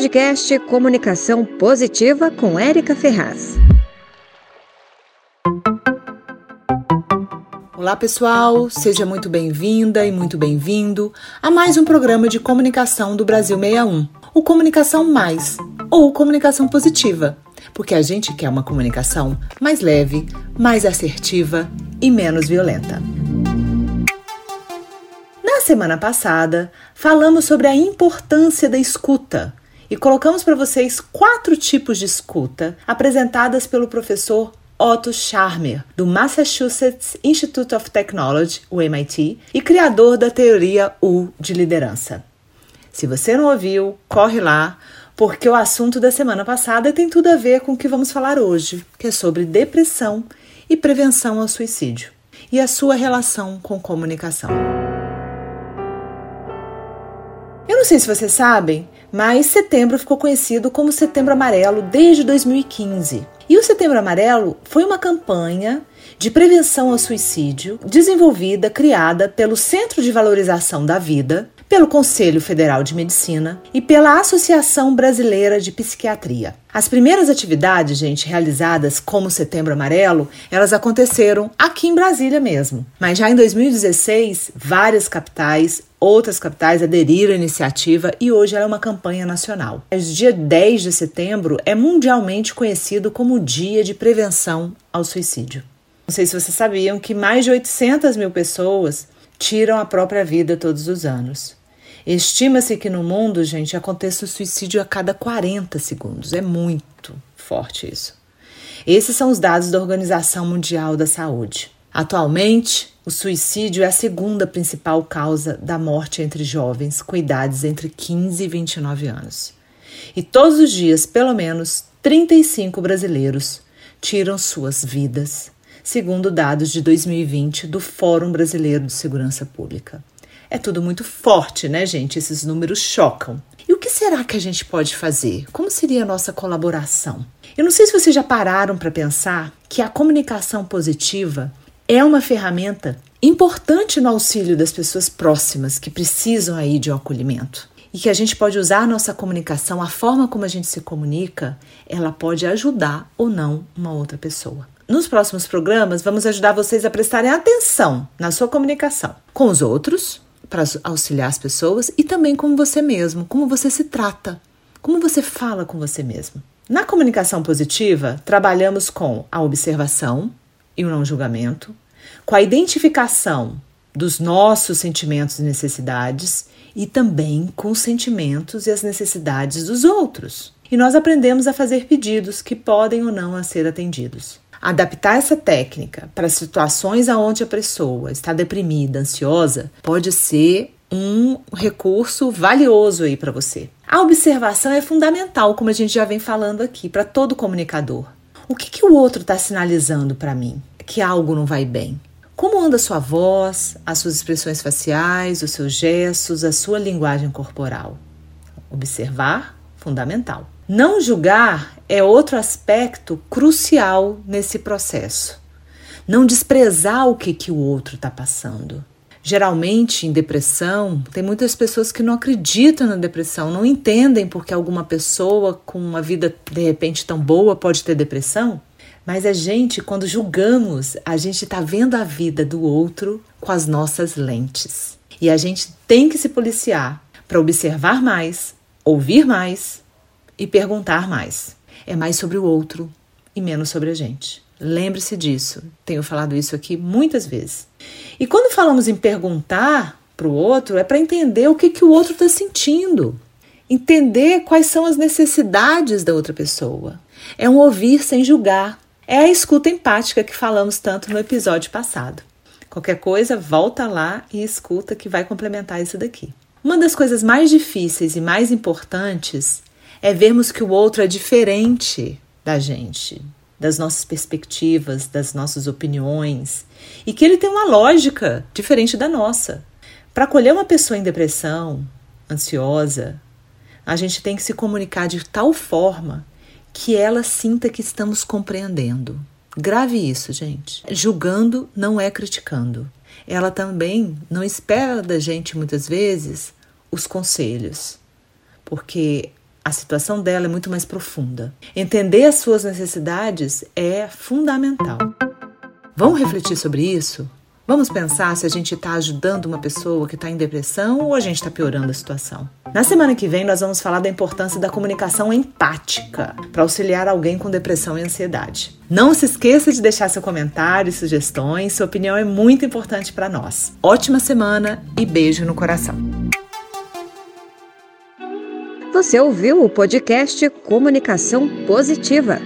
podcast Comunicação Positiva com Érica Ferraz. Olá, pessoal, seja muito bem-vinda e muito bem-vindo a mais um programa de comunicação do Brasil 61, o Comunicação Mais ou Comunicação Positiva, porque a gente quer uma comunicação mais leve, mais assertiva e menos violenta. Na semana passada, falamos sobre a importância da escuta e colocamos para vocês quatro tipos de escuta apresentadas pelo professor Otto Scharmer, do Massachusetts Institute of Technology, o MIT, e criador da teoria U de liderança. Se você não ouviu, corre lá, porque o assunto da semana passada tem tudo a ver com o que vamos falar hoje, que é sobre depressão e prevenção ao suicídio e a sua relação com comunicação. Não sei se vocês sabem, mas setembro ficou conhecido como Setembro Amarelo desde 2015. E o Setembro Amarelo foi uma campanha de prevenção ao suicídio desenvolvida, criada pelo Centro de Valorização da Vida, pelo Conselho Federal de Medicina e pela Associação Brasileira de Psiquiatria. As primeiras atividades, gente, realizadas como Setembro Amarelo, elas aconteceram aqui em Brasília mesmo. Mas já em 2016, várias capitais Outras capitais aderiram à iniciativa e hoje ela é uma campanha nacional. O dia 10 de setembro é mundialmente conhecido como o Dia de Prevenção ao Suicídio. Não sei se vocês sabiam que mais de 800 mil pessoas tiram a própria vida todos os anos. Estima-se que no mundo, gente, aconteça o suicídio a cada 40 segundos. É muito forte isso. Esses são os dados da Organização Mundial da Saúde. Atualmente, o suicídio é a segunda principal causa da morte entre jovens com idades entre 15 e 29 anos. E todos os dias, pelo menos 35 brasileiros tiram suas vidas, segundo dados de 2020 do Fórum Brasileiro de Segurança Pública. É tudo muito forte, né, gente? Esses números chocam. E o que será que a gente pode fazer? Como seria a nossa colaboração? Eu não sei se vocês já pararam para pensar que a comunicação positiva é uma ferramenta importante no auxílio das pessoas próximas que precisam aí de um acolhimento. E que a gente pode usar nossa comunicação, a forma como a gente se comunica, ela pode ajudar ou não uma outra pessoa. Nos próximos programas, vamos ajudar vocês a prestarem atenção na sua comunicação com os outros, para auxiliar as pessoas, e também com você mesmo, como você se trata, como você fala com você mesmo. Na comunicação positiva, trabalhamos com a observação, e o não julgamento, com a identificação dos nossos sentimentos e necessidades e também com os sentimentos e as necessidades dos outros. E nós aprendemos a fazer pedidos que podem ou não ser atendidos. Adaptar essa técnica para situações onde a pessoa está deprimida, ansiosa, pode ser um recurso valioso aí para você. A observação é fundamental, como a gente já vem falando aqui, para todo comunicador. O que, que o outro está sinalizando para mim? que algo não vai bem? Como anda a sua voz, as suas expressões faciais, os seus gestos, a sua linguagem corporal? Observar, fundamental. Não julgar é outro aspecto crucial nesse processo. Não desprezar o que, que o outro está passando. Geralmente, em depressão, tem muitas pessoas que não acreditam na depressão, não entendem porque alguma pessoa com uma vida de repente tão boa pode ter depressão. Mas a gente, quando julgamos, a gente está vendo a vida do outro com as nossas lentes. E a gente tem que se policiar para observar mais, ouvir mais e perguntar mais. É mais sobre o outro e menos sobre a gente. Lembre-se disso. Tenho falado isso aqui muitas vezes. E quando falamos em perguntar para o outro, é para entender o que, que o outro está sentindo. Entender quais são as necessidades da outra pessoa. É um ouvir sem julgar, é a escuta empática que falamos tanto no episódio passado. Qualquer coisa, volta lá e escuta que vai complementar isso daqui. Uma das coisas mais difíceis e mais importantes é vermos que o outro é diferente da gente, das nossas perspectivas, das nossas opiniões, e que ele tem uma lógica diferente da nossa. Para acolher uma pessoa em depressão, ansiosa, a gente tem que se comunicar de tal forma que ela sinta que estamos compreendendo. Grave isso, gente. Julgando não é criticando. Ela também não espera da gente muitas vezes os conselhos, porque A situação dela é muito mais profunda. Entender as suas necessidades é fundamental. Vamos refletir sobre isso? Vamos pensar se a gente está ajudando uma pessoa que está em depressão ou a gente está piorando a situação. Na semana que vem, nós vamos falar da importância da comunicação empática para auxiliar alguém com depressão e ansiedade. Não se esqueça de deixar seu comentário e sugestões, sua opinião é muito importante para nós. Ótima semana e beijo no coração. Você ouviu o podcast Comunicação Positiva.